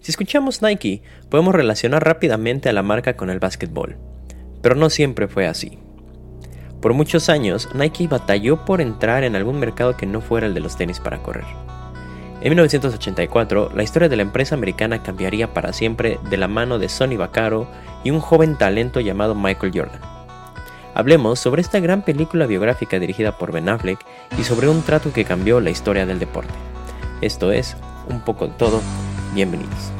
Si escuchamos Nike, podemos relacionar rápidamente a la marca con el básquetbol, pero no siempre fue así. Por muchos años, Nike batalló por entrar en algún mercado que no fuera el de los tenis para correr. En 1984, la historia de la empresa americana cambiaría para siempre de la mano de Sonny Vaccaro y un joven talento llamado Michael Jordan. Hablemos sobre esta gran película biográfica dirigida por Ben Affleck y sobre un trato que cambió la historia del deporte. Esto es un poco todo. Bienvenidos.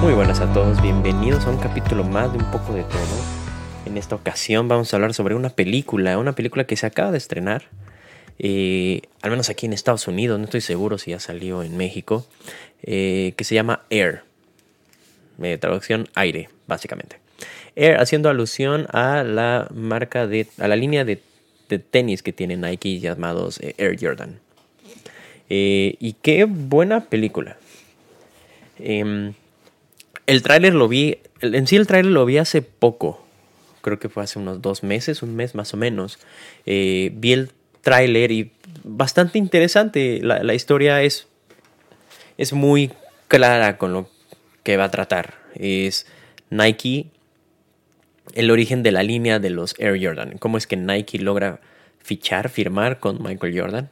Muy buenas a todos, bienvenidos a un capítulo más de un poco de todo. En esta ocasión vamos a hablar sobre una película, una película que se acaba de estrenar, eh, al menos aquí en Estados Unidos, no estoy seguro si ya salió en México, eh, que se llama Air, eh, traducción aire, básicamente. Air haciendo alusión a la marca de, a la línea de, de tenis que tiene Nike llamados Air Jordan. y qué buena película. Em, el tráiler lo vi, en sí el tráiler lo vi hace poco, creo que fue hace unos dos meses, un mes más o menos. Vi el tráiler y bastante interesante, la, historia es, es muy clara con lo que va a tratar. Es Nike, el origen de la línea de los Air Jordan, cómo es que Nike logra fichar, firmar con Michael Jordan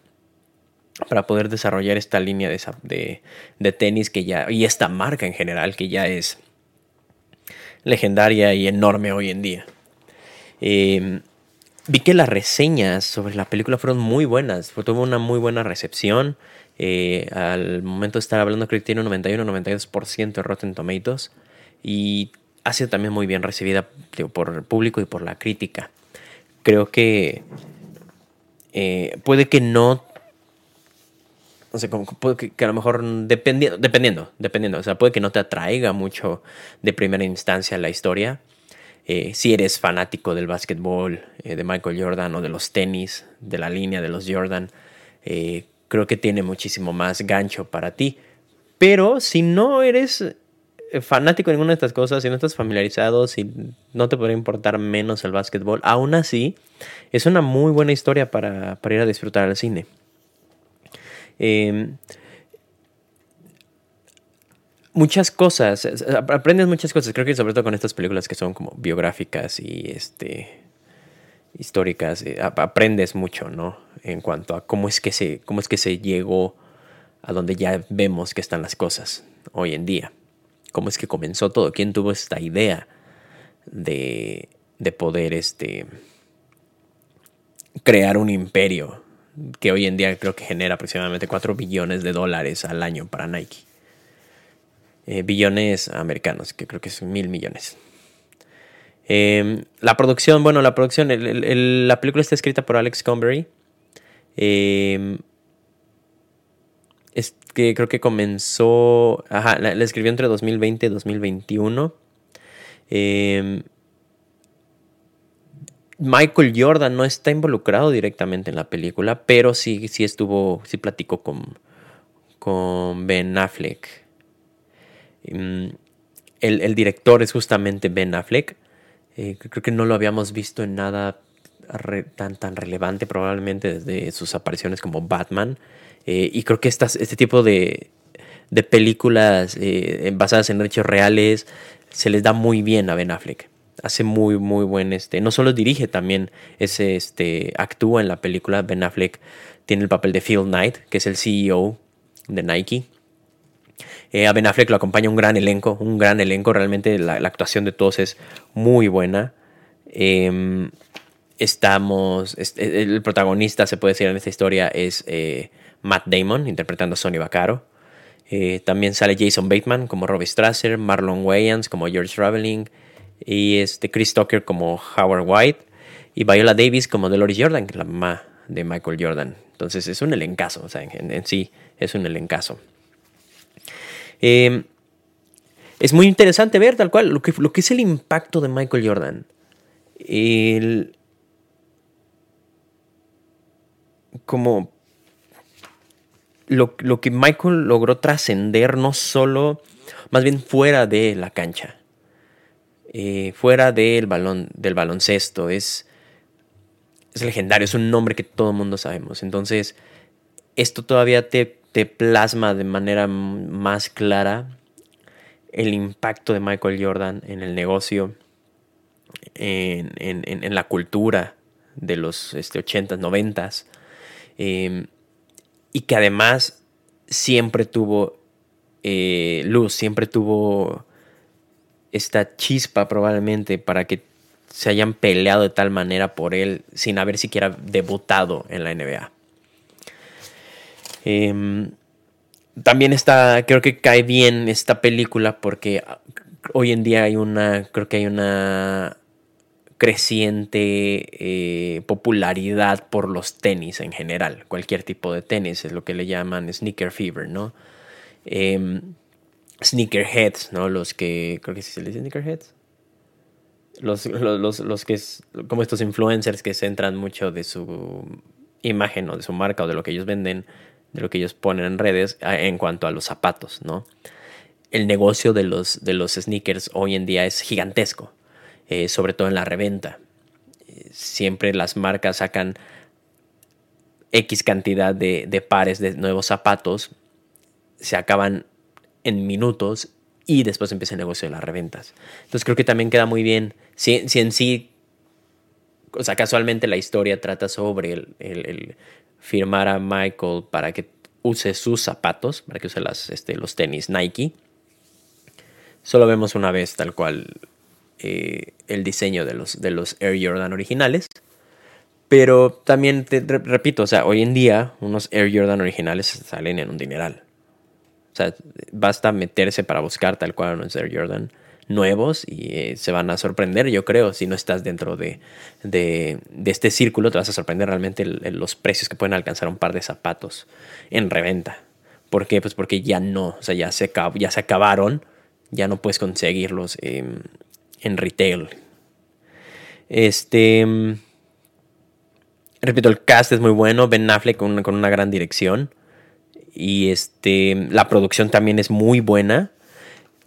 para poder desarrollar esta línea de, de, tenis que ya, y esta marca en general que ya es legendaria y enorme hoy en día. Em, vi que las reseñas sobre la película fueron muy buenas, tuvo una muy buena recepción. Eh, al momento de estar hablando creo que tiene un 91-92% de Rotten Tomatoes y ha sido también muy bien recibida por el público y por la crítica. Creo que eh, puede que no no sé, como que, que, a lo mejor dependiendo, dependiendo, dependiendo, o sea, puede que no te atraiga mucho de primera instancia la historia. Eh, si eres fanático del básquetbol, eh, de Michael Jordan o de los tenis, de la línea de los Jordan, eh, creo que tiene muchísimo más gancho para ti. Pero si no eres fanático de ninguna de estas cosas, si no estás familiarizado, si no te podría importar menos el básquetbol, aún así es una muy buena historia para, para ir a disfrutar al cine. Em, muchas cosas, aprendes muchas cosas, creo que sobre todo con estas películas que son como biográficas y este históricas, eh, aprendes mucho, ¿no? En cuanto a cómo es que se cómo es que se llegó a donde ya vemos que están las cosas hoy en día. Cómo es que comenzó todo, quién tuvo esta idea de de poder este crear un imperio que hoy en día creo que genera aproximadamente 4 billones de dólares al año para Nike. Eh, billones americanos, que creo que son mil millones. Em, la producción, bueno, la producción, la película está escrita por Alex Comberry. Em, es que creo que comenzó, ajá, la, escribió entre 2020 y 2021. Eh, Michael Jordan no está involucrado directamente en la película, pero sí, sí estuvo, sí platicó con, con Ben Affleck. Mm, el, director es justamente Ben Affleck. Eh, creo que no lo habíamos visto en nada tan, tan relevante, probablemente desde sus apariciones como Batman. Eh, y creo que este tipo de, de películas eh, basadas en hechos reales se les da muy bien a Ben Affleck hace muy, muy buen, este, no solo dirige, también ese, este, actúa en la película. Ben Affleck tiene el papel de Phil Knight, que es el CEO de Nike. Eh, a Ben Affleck lo acompaña un gran elenco, un gran elenco, realmente la, actuación de todos es muy buena. Em, estamos, el protagonista, se puede decir en esta historia, es eh, Matt Damon, interpretando a Sonny Vaccaro. Eh, también sale Jason Bateman como Robbie Strasser, Marlon Wayans como George Raveling, y este Chris Tucker como Howard White y Viola Davis como Dolores Jordan, la mamá de Michael Jordan. Entonces es un elencazo, o sea, en, sí es un elencazo. Em, es muy interesante ver tal cual lo que, lo es el impacto de Michael Jordan. El, como lo, que Michael logró trascender no solo, más bien fuera de la cancha, eh, fuera del, balón, del baloncesto, es, es legendario, es un nombre que todo el mundo sabemos. Entonces, esto todavía te, te plasma de manera más clara el impacto de Michael Jordan en el negocio, en, en, la cultura de los este, 80s, 90s, em, y que además siempre tuvo eh, luz, siempre tuvo esta chispa probablemente para que se hayan peleado de tal manera por él sin haber siquiera debutado en la NBA. Em, también está, creo que cae bien esta película porque hoy en día hay una, creo que hay una creciente eh, popularidad por los tenis en general, cualquier tipo de tenis, es lo que le llaman sneaker fever, ¿no? Eh, sneakerheads, ¿no? Los que, creo que sí se les dice sneakerheads. Los, los, los, que es como estos influencers que centran mucho de su imagen o de su marca o de lo que ellos venden de lo que ellos ponen en redes en cuanto a los zapatos, ¿no? El negocio de los, de los sneakers hoy en día es gigantesco, eh, sobre todo en la reventa. Siempre las marcas sacan X cantidad de, de pares de nuevos zapatos, se acaban en minutos y después empieza el negocio de las reventas. Entonces creo que también queda muy bien, si, si en sí, o sea, casualmente la historia trata sobre el, firmar a Michael para que use sus zapatos, para que use las, este, los tenis Nike. Solo vemos una vez tal cual eh, el diseño de los, de los Air Jordan originales. Pero también te repito, o sea, hoy en día unos Air Jordan originales salen en un dineral. O sea, basta meterse para buscar tal cual unos Air Jordan nuevos y eh, se van a sorprender, yo creo, si no estás dentro de, de, este círculo, te vas a sorprender realmente los precios que pueden alcanzar un par de zapatos en reventa. ¿Por qué? Pues porque ya no, o sea, ya se, ya se acabaron, ya no puedes conseguirlos en retail. Este... Repito, el cast es muy bueno, Ben Affleck con con una gran dirección. Y este, la producción también es muy buena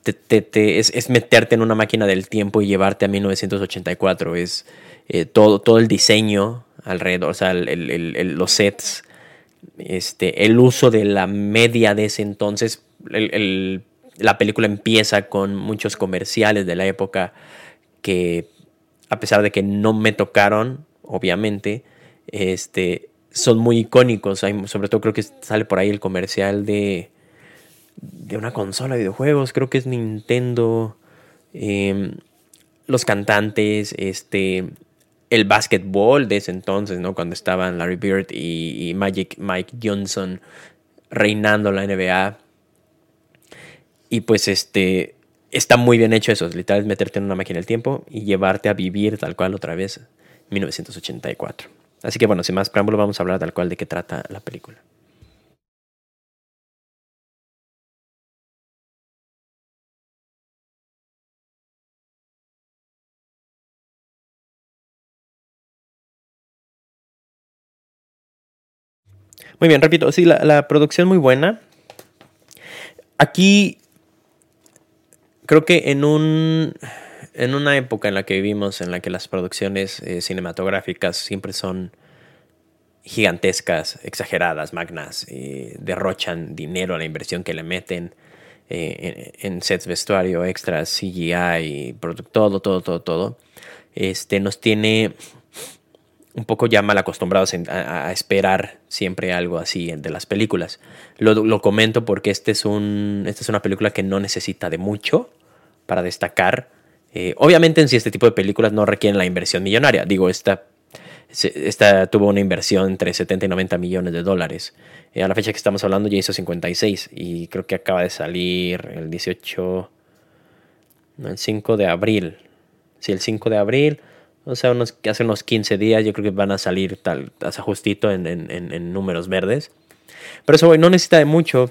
es, meterte en una máquina del tiempo y llevarte a 1984. Es eh, todo, todo el diseño alrededor, o sea, los sets, este, el uso de la media de ese entonces. la película empieza con muchos comerciales de la época que, a pesar de que no me tocaron, obviamente, este, son muy icónicos. sobre todo creo que sale por ahí el comercial de de una consola de videojuegos, creo que es Nintendo, em, los cantantes, este, el basketball de ese entonces, ¿no? Cuando estaban Larry Bird y, Magic Mike Johnson reinando la NBA. Y pues este, está muy bien hecho eso, literal es meterte en una máquina del tiempo y llevarte a vivir tal cual otra vez 1984. Así que bueno, sin más preámbulo vamos a hablar tal cual de qué trata la película. Muy bien, repito, sí, la, la producción muy buena. Aquí creo que en un en una época en la que vivimos, en la que las producciones eh, cinematográficas siempre son gigantescas, exageradas, magnas, eh, derrochan dinero a la inversión que le meten eh, en, sets vestuario, extras, CGI, todo, todo, todo, todo, este, nos tiene un poco ya mal acostumbrados a, esperar siempre algo así de las películas. Lo, comento porque este es un, esta es una película que no necesita de mucho para destacar. Eh, obviamente en sí este tipo de películas no requieren la inversión millonaria. Digo, esta, esta tuvo una inversión entre 70 y 90 millones de dólares. Eh, a la fecha que estamos hablando ya hizo 56 y creo que acaba de salir el 18, no, el 5 de abril. Sí, el 5 de abril o sea, unos, hace unos 15 días yo creo que van a salir tal, hace justito en, en, números verdes. Pero eso, no necesita de mucho.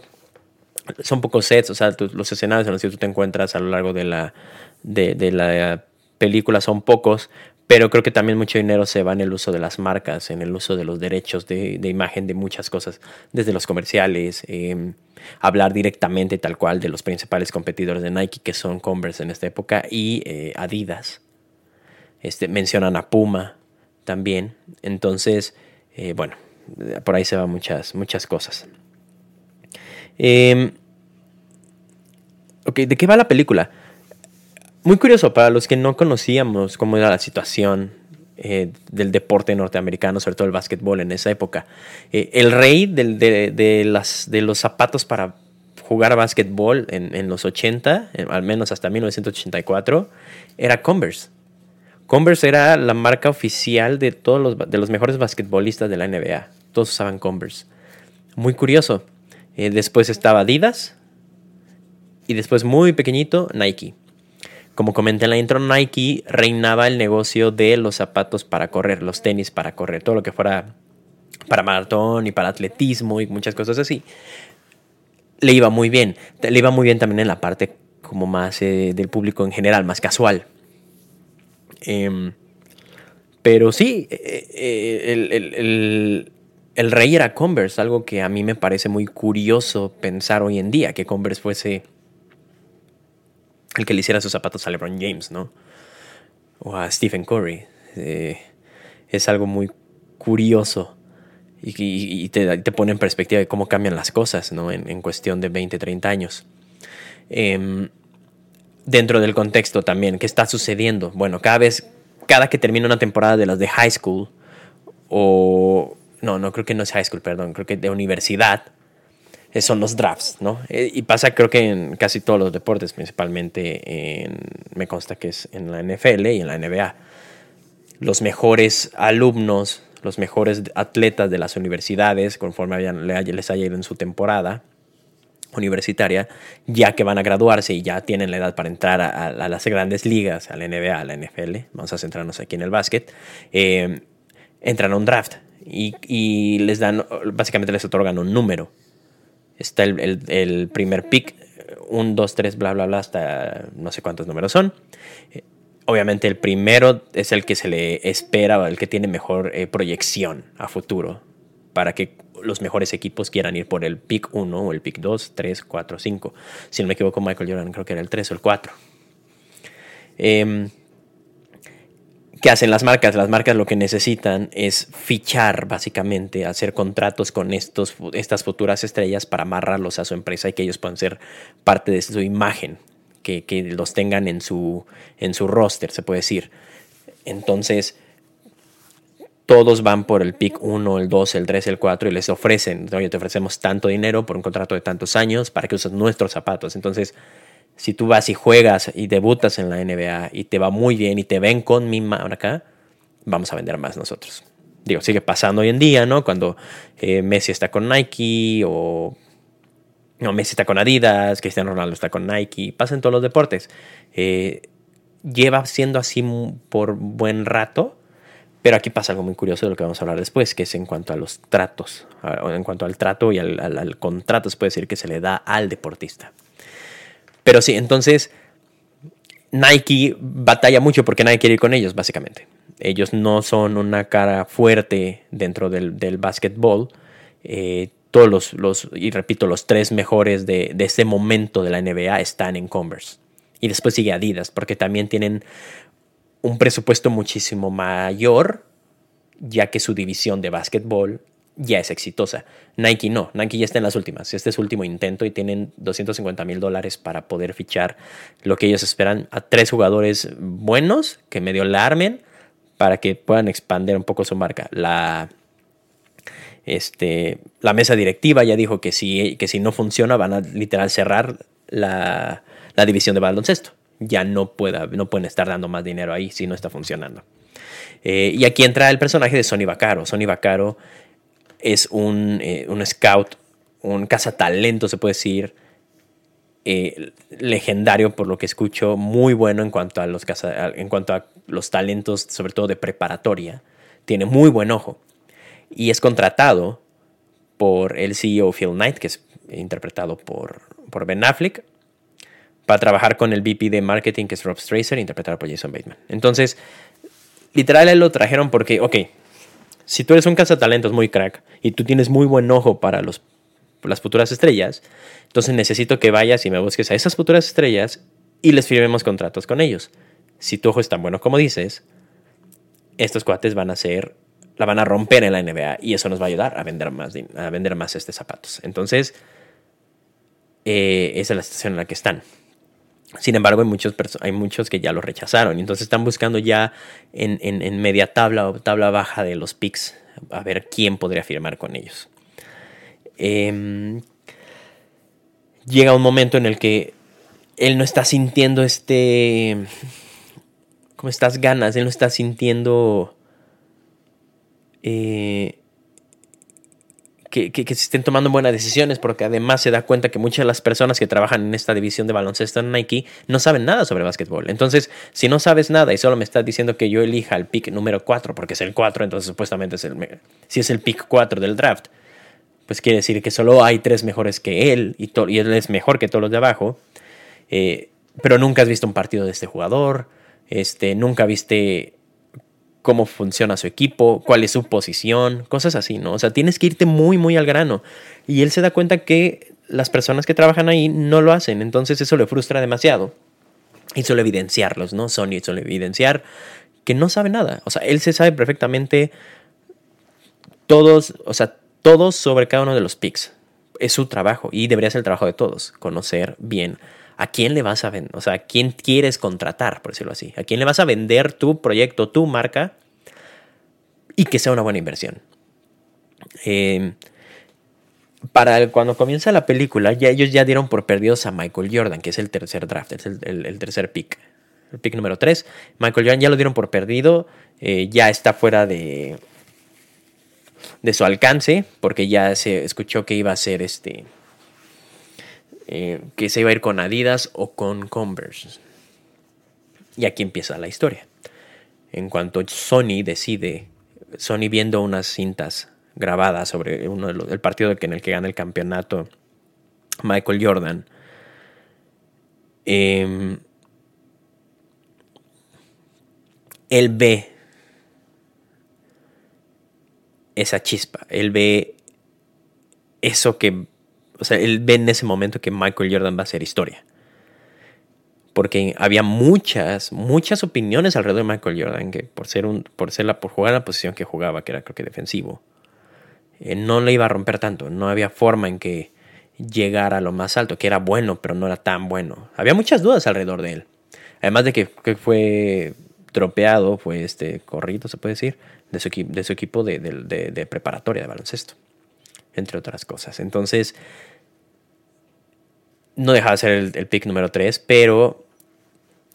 Son pocos sets, o sea, los escenarios en los que tú te encuentras a lo largo de la, de, de la película son pocos, pero creo que también mucho dinero se va en el uso de las marcas, en el uso de los derechos de, imagen de muchas cosas, desde los comerciales, em, hablar directamente tal cual de los principales competidores de Nike, que son Converse en esta época, y eh, Adidas. Este, mencionan a Puma también. Entonces, eh, bueno, por ahí se van muchas, muchas cosas. Em, ok, ¿de qué va la película? Muy curioso para los que no conocíamos cómo era la situación eh, del deporte norteamericano, sobre todo el básquetbol en esa época. Eh, el rey de, las, de los zapatos para jugar básquetbol en, en los 80, al menos hasta 1984, era Converse. Converse era la marca oficial de todos los, de los mejores basquetbolistas de la NBA. Todos usaban Converse. Muy curioso. Eh, después estaba Adidas. Y después, muy pequeñito, Nike. Como comenté en la intro, Nike reinaba el negocio de los zapatos para correr, los tenis para correr, todo lo que fuera para maratón y para atletismo y muchas cosas así. Le iba muy bien. Le iba muy bien también en la parte como más eh, del público en general, más casual. Em, pero sí, eh, eh, el, rey era Converse, algo que a mí me parece muy curioso pensar hoy en día, que Converse fuese el que le hiciera sus zapatos a LeBron James, ¿no? O a Stephen Curry. Eh, es algo muy curioso y, te, pone en perspectiva de cómo cambian las cosas, ¿no? En, cuestión de 20, 30 años. Em, dentro del contexto también, ¿qué está sucediendo? Bueno, cada vez, cada que termina una temporada de las de high school, o no, no creo que no es high school, perdón, creo que de universidad, eh, son los drafts, ¿no? Eh, y pasa creo que en casi todos los deportes, principalmente en, me consta que es en la NFL y en la NBA. Los mejores alumnos, los mejores atletas de las universidades, conforme les haya ido en su temporada universitaria, ya que van a graduarse y ya tienen la edad para entrar a, las grandes ligas, a la NBA, a la NFL, vamos a centrarnos aquí en el básquet, eh, entran a un draft y, les dan, básicamente les otorgan un número está el, primer pick, 1, 2, 3, bla, bla, bla, hasta no sé cuántos números son. Eh, obviamente el primero es el que se le espera el que tiene mejor eh, proyección a futuro para que los mejores equipos quieran ir por el pick 1 o el pick 2, 3, 4, 5. Si no me equivoco, Michael Jordan creo que era el 3 o el 4. ¿Qué hacen las marcas? Las marcas lo que necesitan es fichar, básicamente, hacer contratos con estos, estas futuras estrellas para amarrarlos a su empresa y que ellos puedan ser parte de su imagen, que, los tengan en su, en su roster, se puede decir. Entonces, todos van por el pick 1, el 2, el 3, el 4 y les ofrecen, te ofrecemos tanto dinero por un contrato de tantos años para que uses nuestros zapatos. Entonces, si tú vas y juegas y debutas en la NBA y te va muy bien y te ven con mi marca, vamos a vender más nosotros. Digo, sigue pasando hoy en día, ¿no? Cuando eh, Messi está con Nike o no, Messi está con Adidas, Cristiano Ronaldo está con Nike, pasa en todos los deportes. Eh, lleva siendo así por buen rato, pero aquí pasa algo muy curioso de lo que vamos a hablar después, que es en cuanto a los tratos, en cuanto al trato y al, contrato, se puede decir que se le da al deportista. Pero sí, entonces Nike batalla mucho porque nadie quiere ir con ellos, básicamente. Ellos no son una cara fuerte dentro del, del básquetbol. Eh, todos los, los, y repito, los tres mejores de, de ese momento de la NBA están en Converse. Y después sigue Adidas, porque también tienen un presupuesto muchísimo mayor, ya que su división de básquetbol ya es exitosa. Nike no, Nike ya está en las últimas. Este es su último intento y tienen 250 mil dólares para poder fichar lo que ellos esperan a tres jugadores buenos que medio la armen para que puedan expandir un poco su marca. La, este, la mesa directiva ya dijo que si, que si no funciona van a literal cerrar la, división de baloncesto. Ya no, pueda, no pueden estar dando más dinero ahí si no está funcionando. Eh, y aquí entra el personaje de Sonny Vaccaro. Sonny Vaccaro es un, eh, un scout, un cazatalento, se puede decir, eh, legendario por lo que escucho, muy bueno en cuanto a los, en cuanto a los talentos, sobre todo de preparatoria. Tiene muy buen ojo. Y es contratado por el CEO Phil Knight, que es interpretado por, por Ben Affleck, para trabajar con el VP de marketing, que es Rob Stracer, interpretado por Jason Bateman. Entonces, literal, él lo trajeron porque, ok, si tú eres un cazatalentos muy crack y tú tienes muy buen ojo para los, las futuras estrellas, entonces necesito que vayas y me busques a esas futuras estrellas y les firmemos contratos con ellos. Si tu ojo es tan bueno como dices, estos cuates van a ser, la van a romper en la NBA y eso nos va a ayudar a vender más, a vender más este zapatos. Entonces, eh, esa es la situación en la que están. Sin embargo, hay muchos, hay muchos que ya lo rechazaron. Entonces están buscando ya en, media tabla o tabla baja de los picks a ver quién podría firmar con ellos. Em, llega un momento en el que él no está sintiendo este... como estas ganas, él no está sintiendo... Eh, que, se estén tomando buenas decisiones, porque además se da cuenta que muchas de las personas que trabajan en esta división de baloncesto en Nike no saben nada sobre básquetbol. Entonces, si no sabes nada y solo me estás diciendo que yo elija el pick número 4, porque es el 4, entonces supuestamente es el, si es el pick 4 del draft, pues quiere decir que solo hay tres mejores que él y, él es mejor que todos los de abajo. Eh, pero nunca has visto un partido de este jugador, este, nunca viste cómo funciona su equipo, cuál es su posición, cosas así, ¿no? O sea, tienes que irte muy, muy al grano. Y él se da cuenta que las personas que trabajan ahí no lo hacen, entonces eso le frustra demasiado. Y suele evidenciarlos, ¿no? Sony suele evidenciar que no sabe nada. O sea, él se sabe perfectamente todos, o sea, todos sobre cada uno de los picks. Es su trabajo y debería ser el trabajo de todos, conocer bien a quién le vas a vender, o sea, a quién quieres contratar, por decirlo así, a quién le vas a vender tu proyecto, tu marca y que sea una buena inversión. Em, para cuando comienza la película, ya ellos ya dieron por perdidos a Michael Jordan, que es el tercer draft, es el, tercer pick. El pick número 3. Michael Jordan ya lo dieron por perdido, eh, ya está fuera de, de su alcance, porque ya se escuchó que iba a ser este eh, que se iba a ir con Adidas o con Converse. Y aquí empieza la historia. En cuanto Sony decide, Sony viendo unas cintas grabadas sobre uno el partido en el que gana el campeonato Michael Jordan, em, él ve esa chispa, él ve eso que o sea, él ve en ese momento que Michael Jordan va a ser historia. Porque había muchas, muchas opiniones alrededor de Michael Jordan, que por ser un, por ser la, por jugar la posición que jugaba, que era creo que defensivo, eh, no le iba a romper tanto. No había forma en que llegara a lo más alto, que era bueno, pero no era tan bueno. Había muchas dudas alrededor de él. Además de que, fue tropeado, fue este corrido, se puede decir, de su, de su equipo de, de preparatoria de baloncesto entre otras cosas. Entonces, no deja de ser el, pick número 3, pero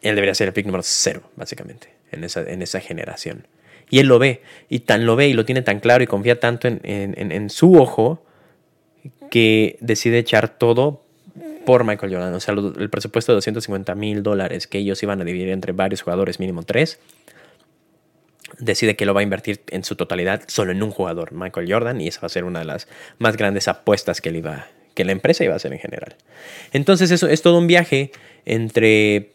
él debería ser el pick número 0, básicamente, en esa, en esa generación. Y él lo ve, y tan lo ve y lo tiene tan claro y confía tanto en, su ojo que decide echar todo por Michael Jordan. O sea, el presupuesto de 250 mil dólares que ellos iban a dividir entre varios jugadores, mínimo tres, decide que lo va a invertir en su totalidad solo en un jugador, Michael Jordan, y esa va a ser una de las más grandes apuestas que, iba, que la empresa iba a hacer en general. Entonces eso es todo un viaje entre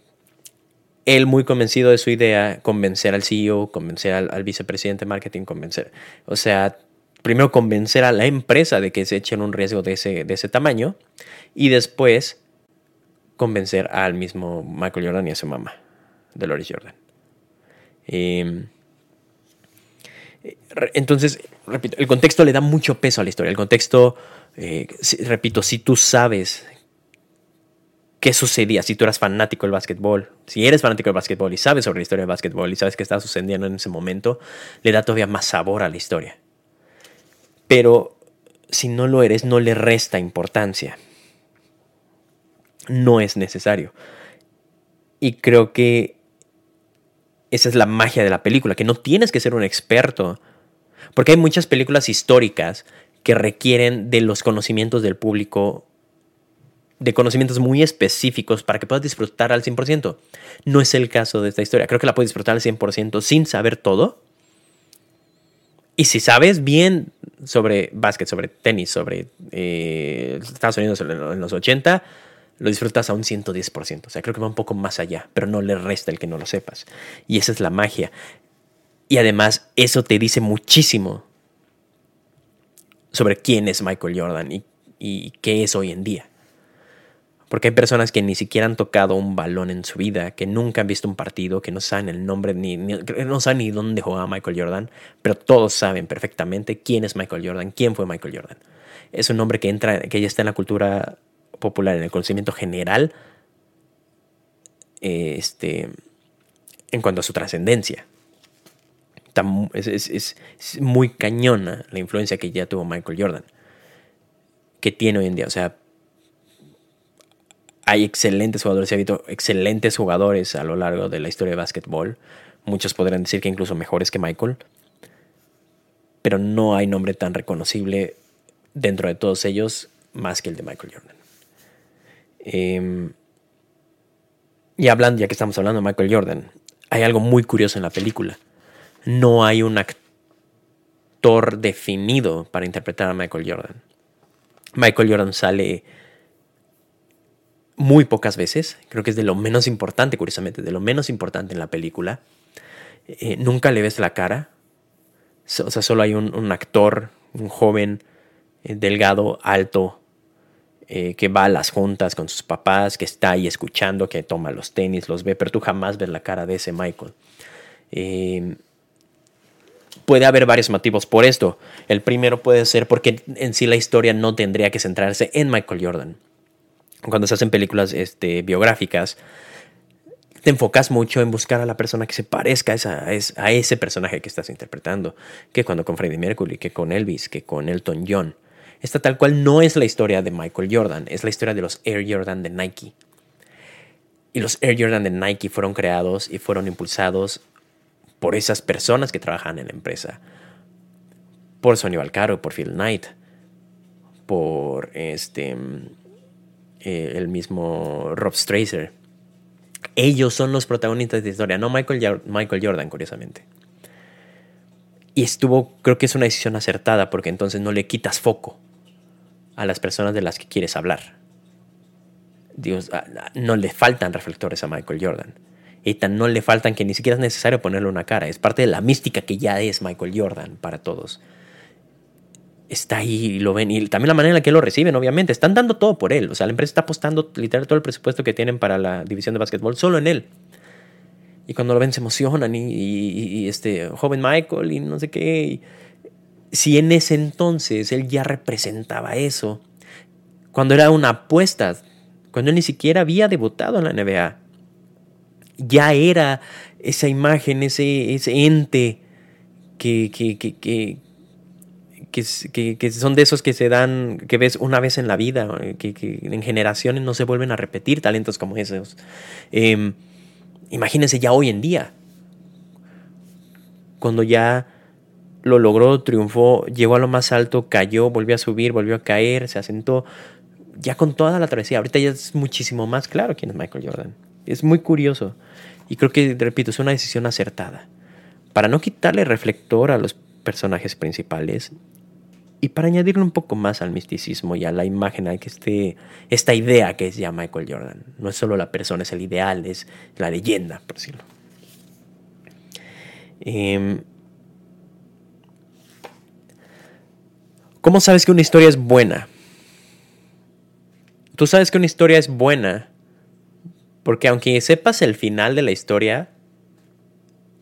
él muy convencido de su idea, convencer al CEO, convencer al, vicepresidente de marketing, convencer, o sea, primero convencer a la empresa de que se echen un riesgo de ese, de ese tamaño y después convencer al mismo Michael Jordan y a su mamá, Dolores Jordan. Eh, entonces, repito, el contexto le da mucho peso a la historia. El contexto, eh, repito, si tú sabes qué sucedía, si tú eras fanático del básquetbol, si eres fanático del básquetbol y sabes sobre la historia del básquetbol y sabes qué está sucediendo en ese momento, le da todavía más sabor a la historia. Pero si no lo eres, no le resta importancia. No es necesario. Y creo que esa es la magia de la película, que no tienes que ser un experto. Porque hay muchas películas históricas que requieren de los conocimientos del público, de conocimientos muy específicos para que puedas disfrutar al 100%. No es el caso de esta historia. Creo que la puedes disfrutar al 100% sin saber todo. Y si sabes bien sobre básquet, sobre tenis, sobre eh, Estados Unidos en los 80, lo disfrutas a un 110%. O sea, creo que va un poco más allá, pero no le resta el que no lo sepas. Y esa es la magia. Y además eso te dice muchísimo sobre quién es Michael Jordan y, qué es hoy en día. Porque hay personas que ni siquiera han tocado un balón en su vida, que nunca han visto un partido, que no saben el nombre, ni, no saben ni dónde jugaba Michael Jordan, pero todos saben perfectamente quién es Michael Jordan, quién fue Michael Jordan. Es un nombre que entra, que ya está en la cultura popular, en el conocimiento general, este, en cuanto a su trascendencia. Es, muy cañona la influencia que ya tuvo Michael Jordan, que tiene hoy en día. O sea, hay excelentes jugadores, se ha visto excelentes jugadores a lo largo de la historia de básquetbol. Muchos podrán decir que incluso mejores que Michael. Pero no hay nombre tan reconocible dentro de todos ellos más que el de Michael Jordan. Em, y hablando, ya que estamos hablando de Michael Jordan, hay algo muy curioso en la película. No hay un actor definido para interpretar a Michael Jordan. Michael Jordan sale muy pocas veces, creo que es de lo menos importante, curiosamente, de lo menos importante en la película. Eh, nunca le ves la cara, o sea, solo hay un, actor, un joven, eh, delgado, alto, eh, que va a las juntas con sus papás, que está ahí escuchando, que toma los tenis, los ve, pero tú jamás ves la cara de ese Michael. puede haber varios motivos por esto. El primero puede ser porque en sí la historia no tendría que centrarse en Michael Jordan cuando se hacen películas este, biográficas, te enfocas mucho en buscar a la persona que se parezca a, a ese personaje que estás interpretando, que cuando con Freddie Mercury, que con Elvis, que con Elton John. Esta tal cual no es la historia de Michael Jordan, es la historia de los Air Jordan de Nike. Y los Air Jordan de Nike fueron creados y fueron impulsados por esas personas que trabajan en la empresa. Por Sonny Valcaro, por Phil Knight, por este eh, el mismo Rob Strazer. Ellos son los protagonistas de la historia, no Michael, Michael Jordan, curiosamente. Y estuvo, creo que es una decisión acertada, porque entonces no le quitas foco a las personas de las que quieres hablar. Dios, ah, ah, no le faltan reflectores a Michael Jordan. Y tan no le faltan que ni siquiera es necesario ponerle una cara. Es parte de la mística que ya es Michael Jordan para todos está ahí y lo ven. Y también la manera en la que lo reciben, obviamente. Están dando todo por él. O sea, la empresa está apostando literal todo el presupuesto que tienen para la división de básquetbol solo en él. Y cuando lo ven se emocionan y, este joven Michael y no sé qué. Si en ese entonces él ya representaba eso, cuando era una apuesta, cuando él ni siquiera había debutado en la NBA, ya era esa imagen, ese, ente que, que, son de esos que se dan, que ves una vez en la vida, que, en generaciones no se vuelven a repetir talentos como esos. Em, imagínense ya hoy en día, cuando ya lo logró, triunfó, llegó a lo más alto, cayó, volvió a subir, volvió a caer, se asentó, ya con toda la travesía. Ahorita ya es muchísimo más claro quién es Michael Jordan. Es muy curioso. Y creo que, repito, es una decisión acertada. Para no quitarle reflector a los personajes principales y para añadirle un poco más al misticismo y a la imagen, hay que este, esta idea que es ya Michael Jordan. No es solo la persona, es el ideal, es la leyenda, por decirlo. Em, ¿Cómo sabes que una historia es buena? Tú sabes que una historia es buena porque aunque sepas el final de la historia,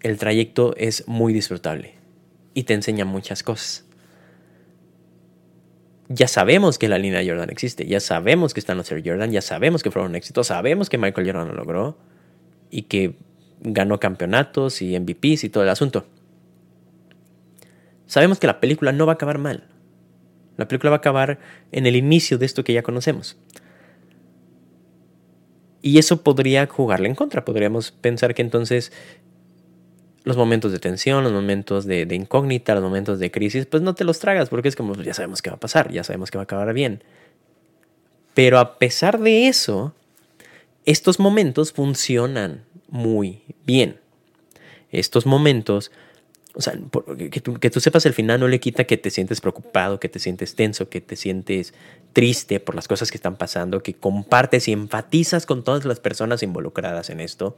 el trayecto es muy disfrutable y te enseña muchas cosas ya sabemos que la línea Jordan existe, ya sabemos que están los Air Jordan, ya sabemos que fueron un éxito, sabemos que Michael Jordan lo logró y que ganó campeonatos y MVPs y todo el asunto. Sabemos que la película no va a acabar mal. La película va a acabar en el inicio de esto que ya conocemos. Y eso podría jugarle en contra. Podríamos pensar que entonces los momentos de tensión, los momentos de, incógnita, los momentos de crisis, pues no te los tragas porque es como, pues, ya sabemos qué va a pasar, ya sabemos que va a acabar bien. Pero a pesar de eso, estos momentos funcionan muy bien. Estos momentos, o sea, que tú, sepas el final no le quita que te sientes preocupado, que te sientes tenso, que te sientes triste por las cosas que están pasando, que compartes y enfatizas con todas las personas involucradas en esto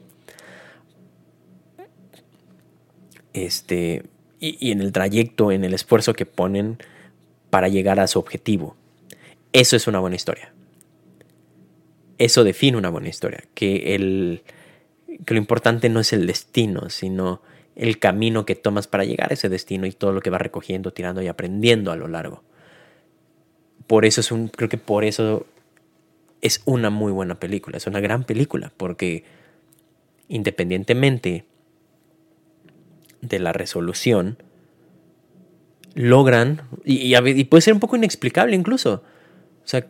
este, y, en el trayecto, en el esfuerzo que ponen para llegar a su objetivo. Eso es una buena historia. Eso define una buena historia. Que, el, que lo importante no es el destino, sino el camino que tomas para llegar a ese destino y todo lo que vas recogiendo, tirando y aprendiendo a lo largo. Por eso es un, creo que por eso es una muy buena película, es una gran película, porque independientemente de la resolución, logran, y, puede ser un poco inexplicable incluso, o sea,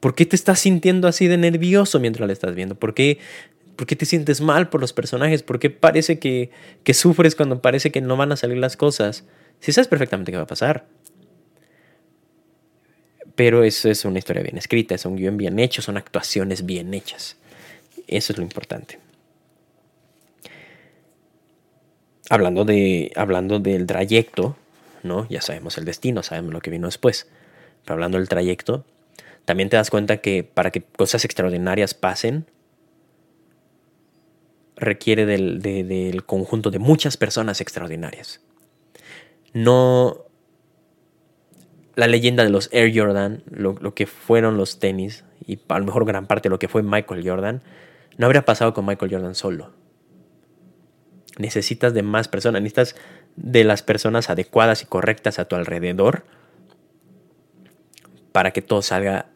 ¿por qué te estás sintiendo así de nervioso mientras la estás viendo? ¿Por qué, ¿Por qué te sientes mal por los personajes? ¿Por qué parece que, que sufres cuando parece que no van a salir las cosas? Si sabes perfectamente qué va a pasar. Pero eso es una historia bien escrita, es un guion bien hecho, son actuaciones bien hechas. Eso es lo importante. hablando, de, hablando del trayecto, ¿no? Ya sabemos el destino, sabemos lo que vino después. Pero hablando del trayecto, también te das cuenta que para que cosas extraordinarias pasen, requiere del, conjunto de muchas personas extraordinarias. No la leyenda de los Air Jordan, lo, lo, que fueron los tenis, y a lo mejor gran parte de lo que fue Michael Jordan, no habría pasado con Michael Jordan solo necesitas de más personas, necesitas de las personas adecuadas y correctas a tu alrededor para que todo salga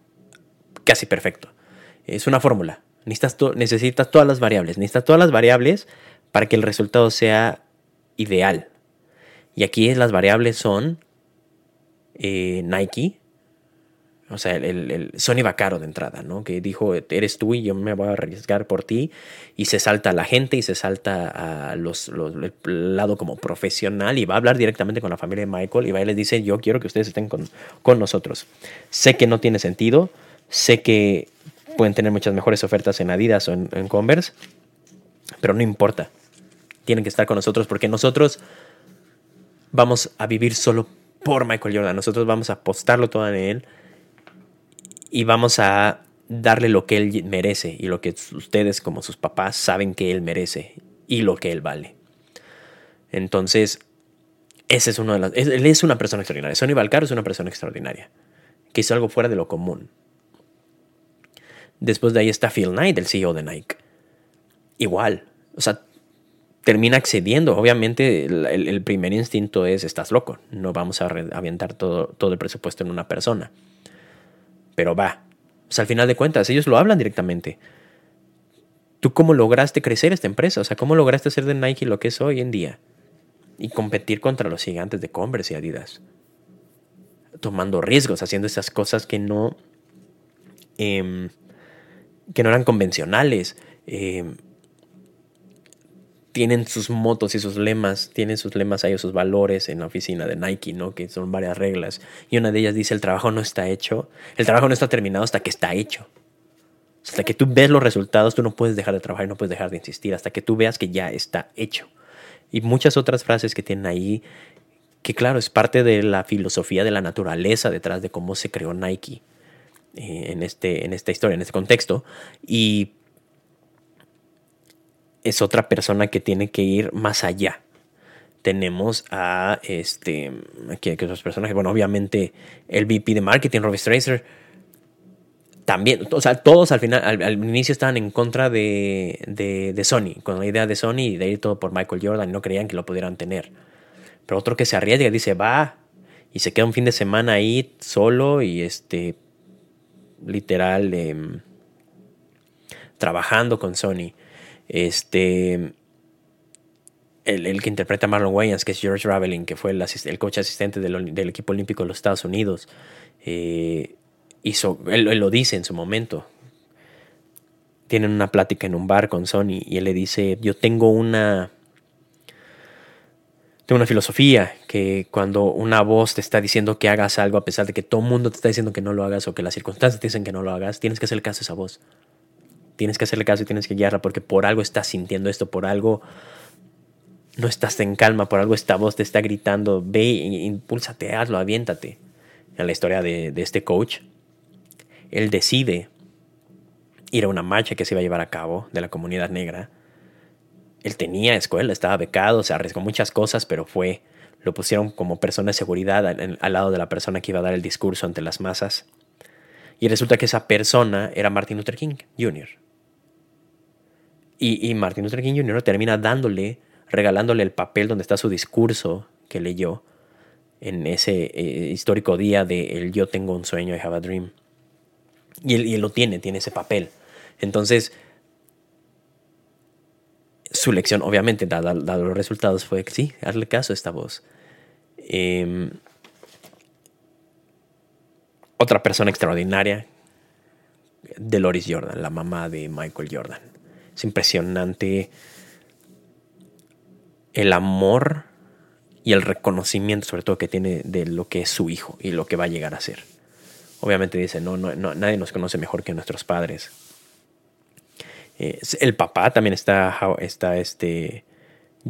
casi perfecto. Es una fórmula. Necesitas, necesitas todas las variables. Necesitas todas las variables para que el resultado sea ideal. Y aquí las variables son eh, Nike, o sea, el, el, Sony Vaccaro de entrada, ¿no? Que dijo, eres tú y yo me voy a arriesgar por ti. Y se salta a la gente y se salta a los, lado como profesional y va a hablar directamente con la familia de Michael y va y les dice, yo quiero que ustedes estén con, con nosotros. Sé que no tiene sentido, sé que pueden tener muchas mejores ofertas en Adidas o en, Converse, pero no importa. Tienen que estar con nosotros porque nosotros vamos a vivir solo por Michael Jordan. Nosotros vamos a apostarlo todo en él y vamos a darle lo que él merece y lo que ustedes como sus papás saben que él merece y lo que él vale. Entonces, ese es uno de las, él es una persona extraordinaria. Sonny Valcaro es una persona extraordinaria, que hizo algo fuera de lo común. Después de ahí está Phil Knight, el CEO de Nike. Igual, o sea, termina accediendo. Obviamente el, primer instinto es, estás loco, no vamos a avientar todo, todo el presupuesto en una persona pero va. O sea, al final de cuentas, ellos lo hablan directamente. ¿Tú cómo lograste crecer esta empresa? O sea, ¿cómo lograste hacer de Nike lo que es hoy en día? Y competir contra los gigantes de Converse y Adidas. Tomando riesgos, haciendo esas cosas que no... Em, que no eran convencionales. Eh, tienen sus motos y sus lemas, tienen sus lemas ahí, sus valores en la oficina de Nike, ¿no? Que son varias reglas. Y una de ellas dice, el trabajo no está hecho, el trabajo no está terminado hasta que está hecho. Hasta que tú ves los resultados, tú no puedes dejar de trabajar y no puedes dejar de insistir, hasta que tú veas que ya está hecho. Y muchas otras frases que tienen ahí, que claro, es parte de la filosofía de la naturaleza detrás de cómo se creó Nike eh, en, este, en esta historia, en este contexto. Y es otra persona que tiene que ir más allá. Tenemos a este, aquí hay otros personajes, bueno, obviamente el VP de marketing, Robbie Stracer, también, o sea, todos al final, al, inicio estaban en contra de, de, Sony, con la idea de Sony y de ir todo por Michael Jordan y no creían que lo pudieran tener. Pero otro que se arriesga dice, va, y se queda un fin de semana ahí solo y este, literal, em, trabajando con Sony. Este. El, que interpreta a Marlon Wayans, que es George Raveling, que fue el, el asistente del, equipo olímpico de los Estados Unidos, eh, hizo, él, lo dice en su momento. Tienen una plática en un bar con Sony y él le dice, yo tengo una, tengo una filosofía cuando una voz te está diciendo que hagas algo a pesar de que todo el mundo te está diciendo que no lo hagas o que las circunstancias te dicen que no lo hagas, tienes que hacer caso a esa voz. Tienes que hacerle caso y tienes que guiarla porque por algo estás sintiendo esto, por algo no estás en calma, por algo esta voz te está gritando, ve, impúlsate, hazlo, aviéntate. En la historia de, este coach, él decide ir a una marcha que se iba a llevar a cabo de la comunidad negra. él tenía escuela, estaba becado, se arriesgó muchas cosas, pero fue, lo pusieron como persona de seguridad al, lado de la persona que iba a dar el discurso ante las masas. Y resulta que esa persona era Martin Luther King Jr. Y, y Martin Luther King Jr. termina dándole, regalándole el papel donde está su discurso que leyó en ese eh, histórico día de el yo tengo un sueño, I have a dream. Y él, y él lo tiene, tiene ese papel. Entonces, su lección, obviamente, dado, los resultados, fue que sí, hazle caso a esta voz. Em, otra persona extraordinaria, Dolores Jordan, la mamá de Michael Jordan. Es impresionante el amor y el reconocimiento, sobre todo, que tiene de lo que es su hijo y lo que va a llegar a ser. Obviamente dice, no, no, nadie nos conoce mejor que nuestros padres. Eh, el papá también está, está este,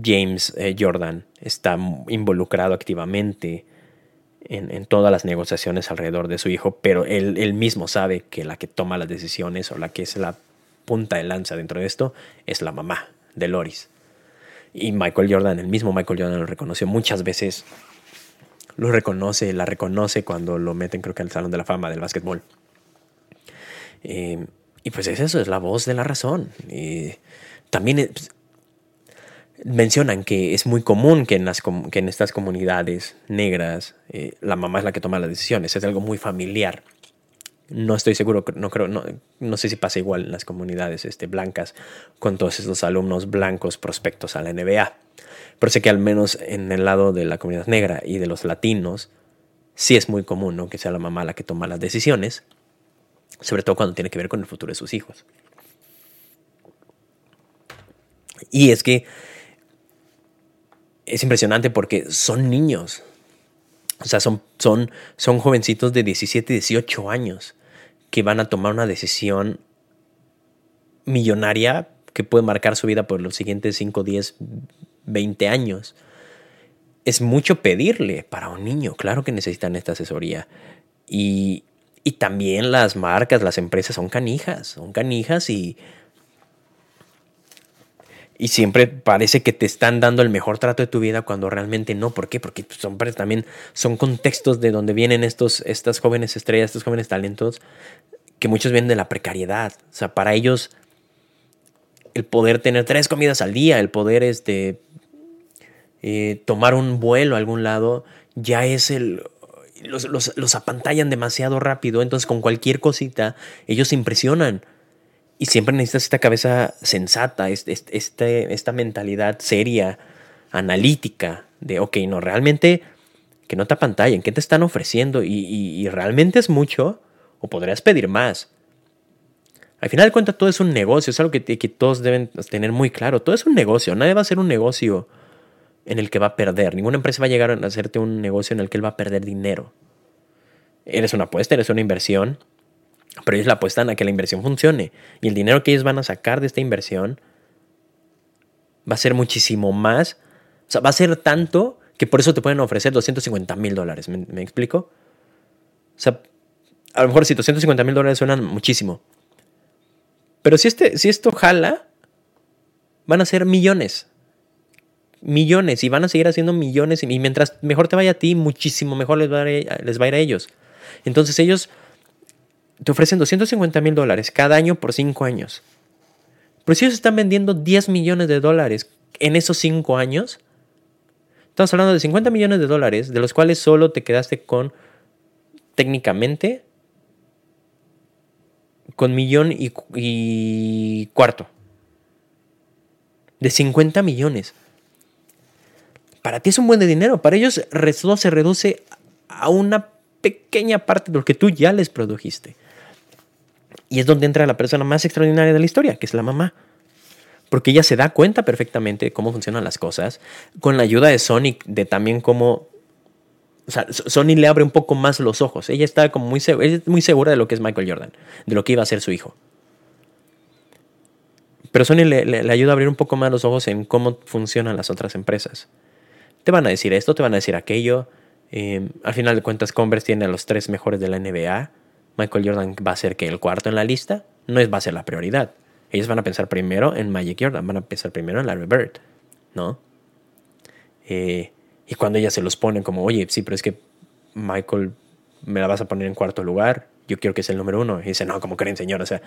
James eh, Jordan, está involucrado activamente en, todas las negociaciones alrededor de su hijo, pero él, mismo sabe que la que toma las decisiones o la que es la punta de lanza dentro de esto es la mamá de Loris. Y Michael Jordan, el mismo Michael Jordan lo reconoció muchas veces. Lo reconoce, la reconoce cuando lo meten creo que al Salón de la Fama del básquetbol. Eh, y pues es eso, es la voz de la razón. Y también pues, mencionan que es muy común que en, las, que en estas comunidades negras eh, la mamá es la que toma las decisiones, es algo muy familiar. No estoy seguro, no creo, no, no sé si pasa igual en las comunidades este, blancas con todos esos alumnos blancos prospectos a la NBA. Pero sé que al menos en el lado de la comunidad negra y de los latinos, sí es muy común ¿no? que sea la mamá la que toma las decisiones sobre todo cuando tiene que ver con el futuro de sus hijos. Y es que es impresionante porque son niños. O sea, son, son, son jovencitos de 17, 18 años que van a tomar una decisión millonaria que puede marcar su vida por los siguientes 5, 10, 20 años. Es mucho pedirle para un niño. Claro que necesitan esta asesoría. Y, y también las marcas, las empresas son canijas, son canijas y, y siempre parece que te están dando el mejor trato de tu vida cuando realmente no. ¿Por qué? Porque son, también son contextos de donde vienen estos, estas jóvenes estrellas, estos jóvenes talentos, que muchos vienen de la precariedad. O sea, para ellos el poder tener tres comidas al día, el poder este, eh, tomar un vuelo a algún lado, ya es el, los, los, apantallan demasiado rápido, entonces con cualquier cosita ellos se impresionan. Y siempre necesitas esta cabeza sensata, este, esta mentalidad seria, analítica, de, ok, no, realmente que no te apantallen, ¿qué te están ofreciendo? Y, realmente es mucho, o podrías pedir más. Al final de cuentas, todo es un negocio, es algo que, que todos deben tener muy claro. Todo es un negocio, nadie va a ser un negocio en el que va a perder. Ninguna empresa va a llegar a hacerte un negocio en el que él va a perder dinero. Eres una apuesta, eres una inversión, pero ellos la apuestan a que la inversión funcione. Y el dinero que ellos van a sacar de esta inversión va a ser muchísimo más. O sea, va a ser tanto que por eso te pueden ofrecer 250 mil dólares. ¿Me, explico? O sea, a lo mejor si 250 mil dólares suenan muchísimo. Pero si, este, si esto jala, van a ser millones millones y van a seguir haciendo millones y mientras mejor te vaya a ti, muchísimo mejor les va les va a, ir a ellos. Entonces ellos te ofrecen 250 mil dólares cada año por 5 años. Pero si ellos están vendiendo 10 millones de dólares en esos 5 años, estamos hablando de 50 millones de dólares, de los cuales solo te quedaste con, técnicamente, con millón y, cuarto. De 50 millones para ti es un buen dinero. Para ellos se reduce a una pequeña parte de lo que tú ya les produjiste. Y es donde entra la persona más extraordinaria de la historia, que es la mamá. Porque ella se da cuenta perfectamente de cómo funcionan las cosas, con la ayuda de Sonic, de también cómo... O sea, Sony le abre un poco más los ojos. Ella está como muy, segura de lo que es Michael Jordan, de lo que iba a ser su hijo. Pero Sony le, ayuda a abrir un poco más los ojos en cómo funcionan las otras empresas. Te van a decir esto, te van a decir aquello. Em, al final de cuentas, Converse tiene a los tres mejores de la NBA. Michael Jordan va a ser que el cuarto en la lista. No es, va a ser la prioridad. ellos van a pensar primero en Magic Jordan, van a pensar primero en Larry Bird, ¿no? Eh, y cuando ella se los ponen como, oye, sí, pero es que Michael me la vas a poner en cuarto lugar, yo quiero que sea el número uno. Y dice, no, como creen, señor, o sea,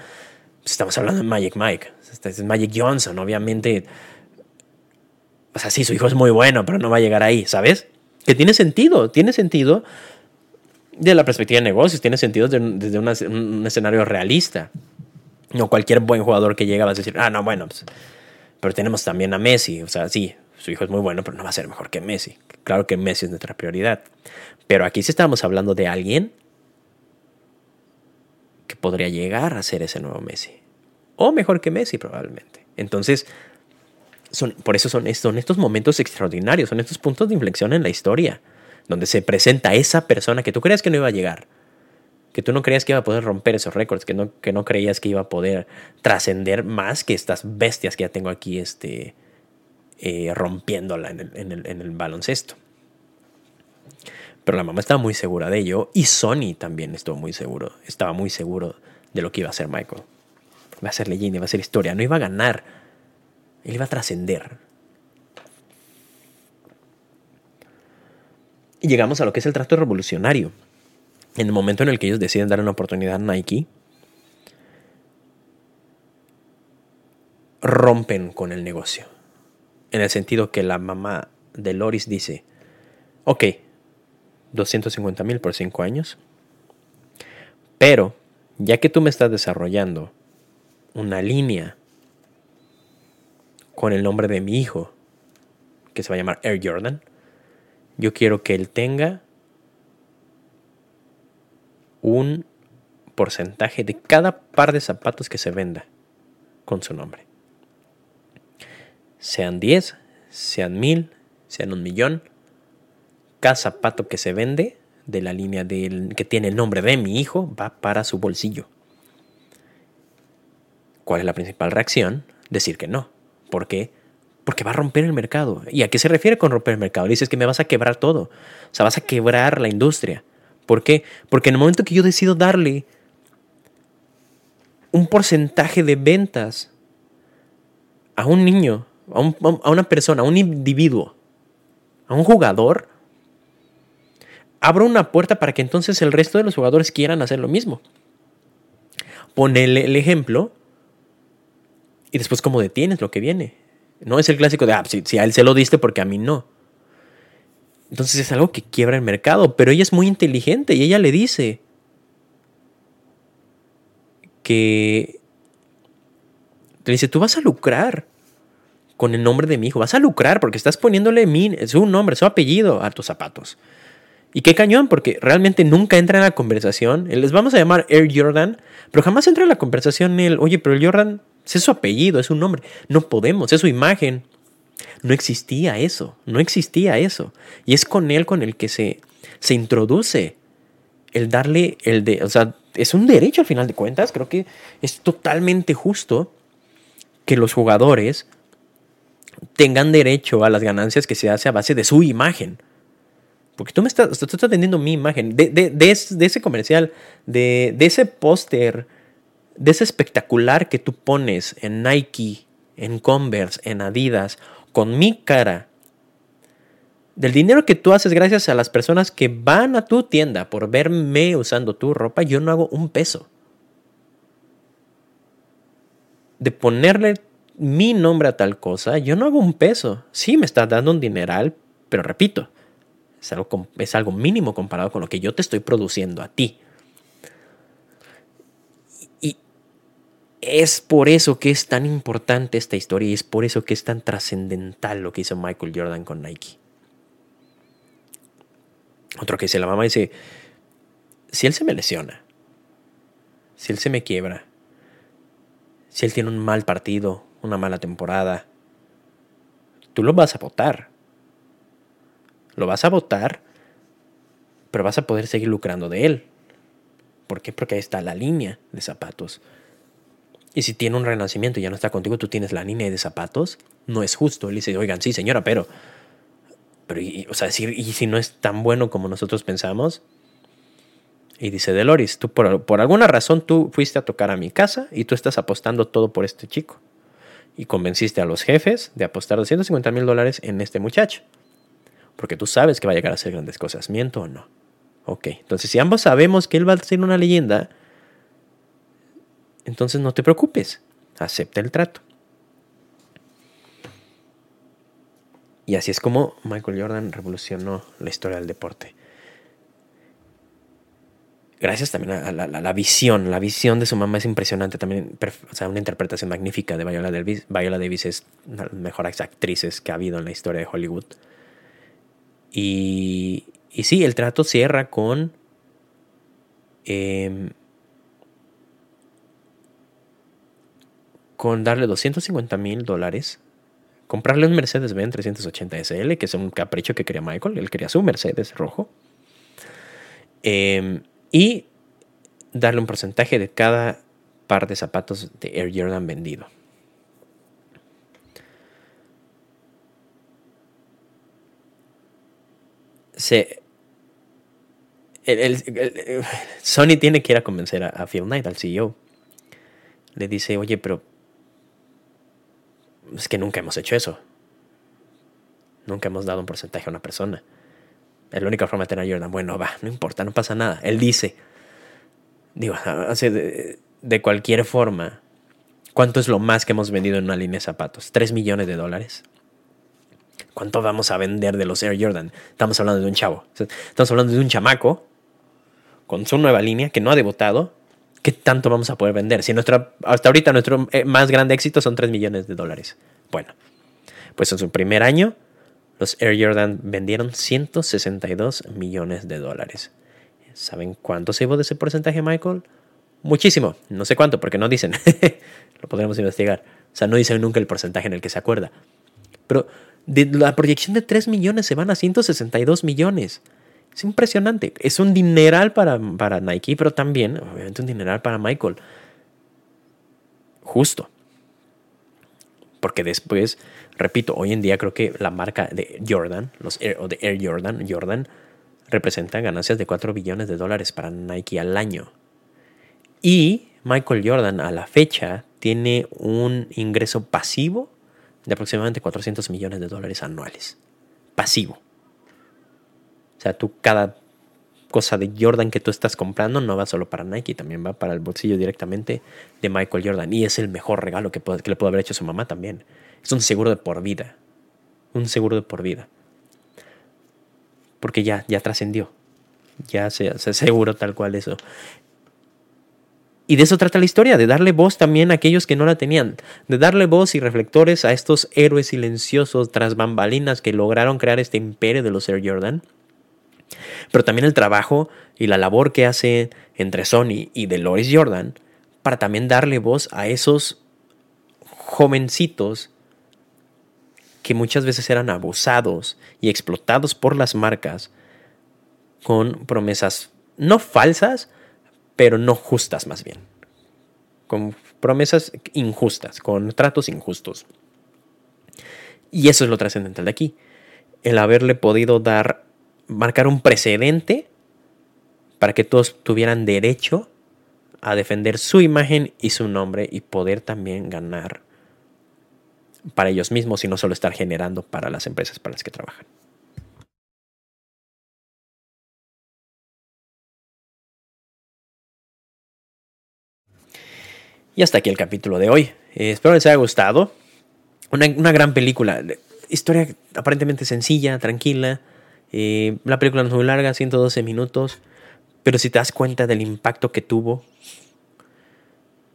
estamos hablando de Magic Mike, este es Magic Johnson, obviamente. O sea, sí, su hijo es muy bueno, pero no va a llegar ahí, ¿sabes? Que tiene sentido, tiene sentido de la perspectiva de negocios, tiene sentido desde un escenario realista. No cualquier buen jugador que llega va a decir, ah, no, bueno, pues, pero tenemos también a Messi. O sea, sí, su hijo es muy bueno, pero no va a ser mejor que Messi. Claro que Messi es nuestra prioridad. Pero aquí sí estamos hablando de alguien que podría llegar a ser ese nuevo Messi. O mejor que Messi, probablemente. Entonces, son, por eso son, son estos momentos extraordinarios, son estos puntos de inflexión en la historia, donde se presenta esa persona que tú creías que no iba a llegar, que tú no creías que iba a poder romper esos récords, que no, que no creías que iba a poder trascender más que estas bestias que ya tengo aquí este, eh, rompiéndola en el, en, el, baloncesto. Pero la mamá estaba muy segura de ello y Sony también estuvo muy seguro, estaba muy seguro de lo que iba a hacer Michael. Va a ser leyenda, iba a ser historia, no iba a ganar, él iba a trascender. Y llegamos a lo que es el trato revolucionario. En el momento en el que ellos deciden dar una oportunidad a Nike, rompen con el negocio. En el sentido que la mamá de Loris dice, ok, 250 mil por 5 años. Pero, ya que tú me estás desarrollando una línea con el nombre de mi hijo, que se va a llamar Air Jordan, yo quiero que él tenga un porcentaje de cada par de zapatos que se venda con su nombre. Sean 10, sean mil, sean un millón, cada zapato que se vende de la línea que tiene el nombre de mi hijo va para su bolsillo. ¿Cuál es la principal reacción? Decir que no. ¿Por qué? Porque va a romper el mercado. ¿Y a qué se refiere con romper el mercado? dices que me vas a quebrar todo. O sea, vas a quebrar la industria. ¿Por qué? Porque en el momento que yo decido darle un porcentaje de ventas a un niño, a, a una persona, a un individuo, a un jugador, abro una puerta para que entonces el resto de los jugadores quieran hacer lo mismo. Ponele el ejemplo y después cómo detienes lo que viene. No es el clásico de, ah, si, a él se lo diste porque a mí no. Entonces es algo que quiebra el mercado, pero ella es muy inteligente y ella le dice que... Le dice, tú vas a lucrar con el nombre de mi hijo, vas a lucrar porque estás poniéndole mi, su nombre, su apellido a tus zapatos. Y qué cañón, porque realmente nunca entra en la conversación. Les vamos a llamar Air Jordan, pero jamás entra en la conversación el, oye, pero el Jordan es su apellido, es su nombre. No podemos, es su imagen. No existía eso, no existía eso. Y es con él con el que se, se introduce el darle el de, o sea, es un derecho al final de cuentas. Creo que es totalmente justo que los jugadores tengan derecho a las ganancias que se hace a base de su imagen. Porque tú me estás, tú estás vendiendo mi imagen de, de, ese comercial, de, ese póster, de ese espectacular que tú pones en Nike, en Converse, en Adidas, con mi cara. Del dinero que tú haces gracias a las personas que van a tu tienda por verme usando tu ropa, yo no hago un peso. De ponerle mi nombre a tal cosa, yo no hago un peso. Sí, me estás dando un dineral, pero repito, es algo, es algo mínimo comparado con lo que yo te estoy produciendo a ti. Y es por eso que es tan importante esta historia y es por eso que es tan trascendental lo que hizo Michael Jordan con Nike. Otro que dice, la mamá dice, si él se me lesiona, si él se me quiebra, si él tiene un mal partido, una mala temporada, tú lo vas a votar. Lo vas a votar, pero vas a poder seguir lucrando de él. ¿Por qué? Porque ahí está la línea de zapatos. Y si tiene un renacimiento y ya no está contigo, tú tienes la línea de zapatos, no es justo. Él dice, oigan, sí, señora, pero. pero o sea, y si no es tan bueno como nosotros pensamos, Y dice Deloris, tú por, por alguna razón tú fuiste a tocar a mi casa y tú estás apostando todo por este chico. Y convenciste a los jefes de apostar 250 mil dólares en este muchacho. Porque tú sabes que va a llegar a hacer grandes cosas. ¿Miento o no? Ok, entonces si ambos sabemos que él va a ser una leyenda, entonces no te preocupes, acepta el trato. Y así es como Michael Jordan revolucionó la historia del deporte. Gracias también a la, visión, la visión de su mamá es impresionante también, o sea, una interpretación magnífica de Viola Davis. Viola Davis es una de las mejores actrices que ha habido en la historia de Hollywood. Y, sí, el trato cierra con em, con darle 250 mil dólares, comprarle un Mercedes-Benz 380 SL, que es un capricho que quería Michael, él quería su Mercedes rojo, em, y darle un porcentaje de cada par de zapatos de Air Jordan vendido. Sony tiene que ir a convencer a, a Phil Knight, al CEO. Le dice, oye, pero es que nunca hemos hecho eso. Nunca hemos dado un porcentaje a una persona. Es la única forma de tener a Jordan. Bueno, va, no importa, no pasa nada. Él dice, digo, de, de cualquier forma, ¿cuánto es lo más que hemos vendido en una línea de zapatos? ¿Tres millones de dólares? ¿Cuánto vamos a vender de los Air Jordan? Estamos hablando de un chavo. Estamos hablando de un chamaco con su nueva línea que no ha debutado ¿qué tanto vamos a poder vender? Si nuestra, hasta ahorita nuestro eh, más grande éxito son 3 millones de dólares. Bueno, pues en su primer año, los Air Jordan vendieron 162 millones de dólares. ¿Saben cuánto se llevó de ese porcentaje, Michael? Muchísimo. No sé cuánto, porque no dicen. Lo podremos investigar. O sea, no dicen nunca el porcentaje en el que se acuerda. Pero de la proyección de 3 millones se van a 162 millones. Es impresionante. Es un dineral para, para Nike, pero también, obviamente, un dineral para Michael. Justo. Porque después, repito, hoy en día creo que la marca de Jordan, los Air, o de Air Jordan, Jordan, representa ganancias de 4 billones de dólares para Nike al año. Y Michael Jordan a la fecha tiene un ingreso pasivo de aproximadamente 400 millones de dólares anuales. Pasivo. O sea, tú cada cosa de Jordan que tú estás comprando no va solo para Nike, también va para el bolsillo directamente de Michael Jordan. Y es el mejor regalo que, le pudo haber hecho su mamá también. Es un seguro de por vida. Un seguro de por vida. Porque ya, ya trascendió. Ya se, se aseguró tal cual eso. Y de eso trata la historia, de darle voz también a aquellos que no la tenían, de darle voz y reflectores a estos héroes silenciosos tras bambalinas que lograron crear este imperio de los Air Jordan pero también el trabajo y la labor que hace entre Sony y Dolores Jordan para también darle voz a esos jovencitos que muchas veces eran abusados y explotados por las marcas con promesas no falsas, pero no justas más bien. Con promesas injustas, con tratos injustos. Y eso es lo trascendental de aquí. El haberle podido dar marcar un precedente para que todos tuvieran derecho a defender su imagen y su nombre y poder también ganar para ellos mismos y no solo estar generando para las empresas para las que trabajan. Y hasta aquí el capítulo de hoy. Eh, espero les haya gustado. Una, una gran película. Historia aparentemente sencilla, tranquila la película no es muy larga, 112 minutos, pero si te das cuenta del impacto que tuvo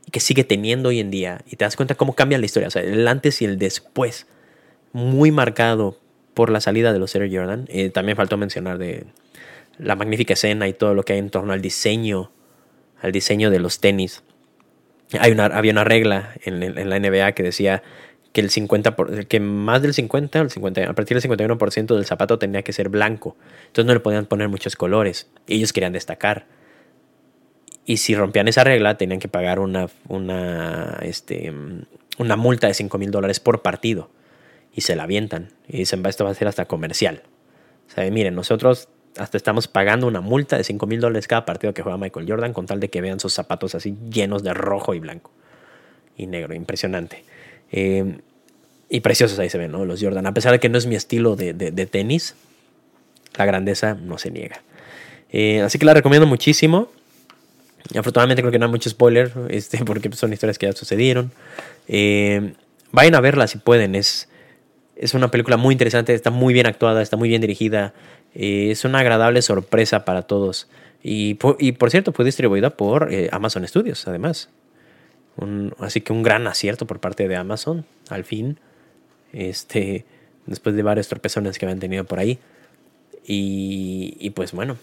y que sigue teniendo hoy en día, y te das cuenta cómo cambia la historia, o sea, el antes y el después, muy marcado por la salida de los Air Jordan. Eh, también faltó mencionar de la magnífica escena y todo lo que hay en torno al diseño, al diseño de los tenis. Hay una, había una regla en la NBA que decía que el 50 que más del 50, el 50 a partir del 51% del zapato tenía que ser blanco. Entonces no le podían poner muchos colores. Ellos querían destacar. Y si rompían esa regla, tenían que pagar una, una, este, una multa de 5 mil dólares por partido. Y se la avientan. Y dicen, esto va a ser hasta comercial. O sea, miren, nosotros hasta estamos pagando una multa de 5 mil dólares cada partido que juega Michael Jordan con tal de que vean sus zapatos así llenos de rojo y blanco y negro, impresionante. Eh, y preciosos ahí se ven, ¿no? Los Jordan. A pesar de que no es mi estilo de, tenis, la grandeza no se niega. Eh, así que la recomiendo muchísimo. Afortunadamente creo que no hay mucho spoiler, este, porque son historias que ya sucedieron. Eh, vayan a verla si pueden. Es, es una película muy interesante, está muy bien actuada, está muy bien dirigida. Eh, es una agradable sorpresa para todos. Y y por cierto, fue distribuida por Amazon Studios, además. Así que un gran acierto por parte de Amazon, al fin este, después de varios tropezones que habían tenido por ahí. Y, pues bueno,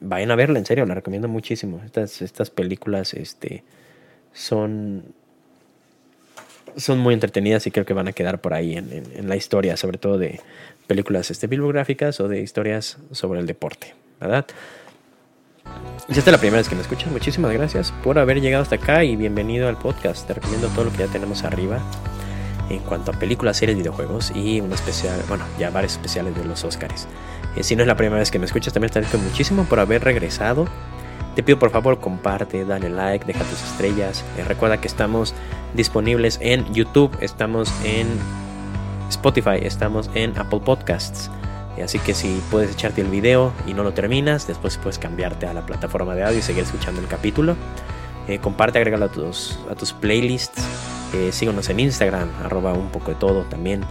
vayan a verla, en serio, la recomiendo muchísimo. Estas, estas películas este, son, son muy entretenidas y creo que van a quedar por ahí en, la historia, sobre todo de películas este, bibliográficas o de historias sobre el deporte, ¿verdad? Si esta es la primera vez que me escuchas, muchísimas gracias por haber llegado hasta acá y bienvenido al podcast. Te recomiendo todo lo que ya tenemos arriba en cuanto a películas, series, videojuegos y un especial, bueno, ya varios especiales de los Oscars. Eh, si no es la primera vez que me escuchas, también te agradezco muchísimo por haber regresado. Te pido por favor comparte, dale like, deja tus estrellas. Eh, recuerda que estamos disponibles en YouTube, estamos en Spotify, estamos en Apple Podcasts. Eh, así que si puedes echarte el video y no lo terminas, después puedes cambiarte a la plataforma de audio y seguir escuchando el capítulo. comparte, agrégalo a tus, a tus playlists eh, síganos en Instagram, arroba un poco de todo también.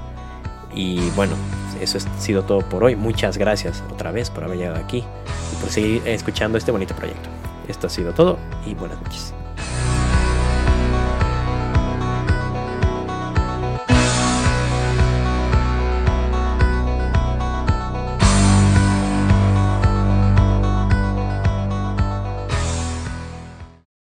Y bueno, eso ha sido todo por hoy. Muchas gracias otra vez por haber llegado aquí y por seguir escuchando este bonito proyecto. Esto ha sido todo y buenas noches.